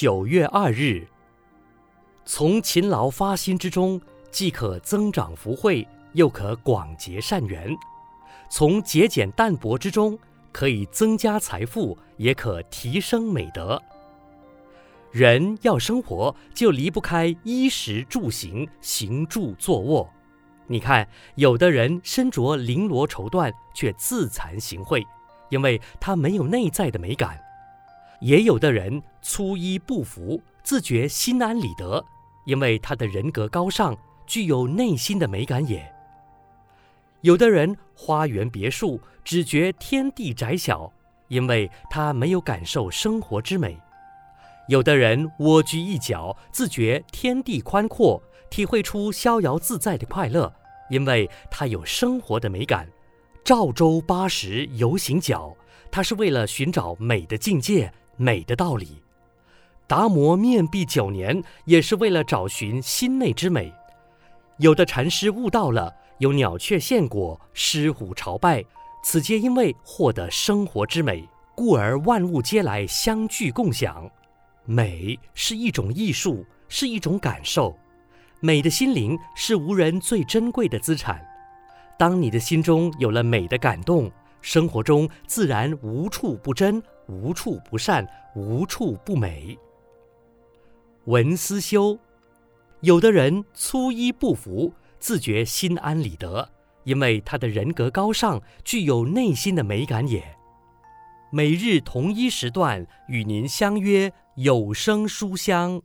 九月二日，从勤劳发心之中，既可增长福慧，又可广结善缘；从节俭淡泊之中，可以增加财富，也可提升美德。人要生活，就离不开衣食住行、行住坐卧。你看，有的人身着绫罗绸缎，却自惭形秽，因为他没有内在的美感；也有的人粗衣布服，自觉心安理得，因为他的人格高尚，具有内心的美感也；有的人花园别墅，只觉天地窄小，因为他没有感受生活之美；有的人蜗居一角，自觉天地宽阔。体会出逍遥自在的快乐，因为他有生活的美感。赵州八十游行脚，他是为了寻找美的境界、美的道理。达摩面壁九年，也是为了找寻心内之美。有的禅师悟道了，有鸟雀献果，狮虎朝拜，此皆因为获得生活之美，故而万物皆来相聚共享。美是一种艺术，是一种感受。美的心灵是无人最珍贵的资产。当你的心中有了美的感动，生活中自然无处不真，无处不善，无处不美。文思修，有的人粗衣不服，自觉心安理得，因为他的人格高尚，具有内心的美感也。每日同一时段与您相约有声书香。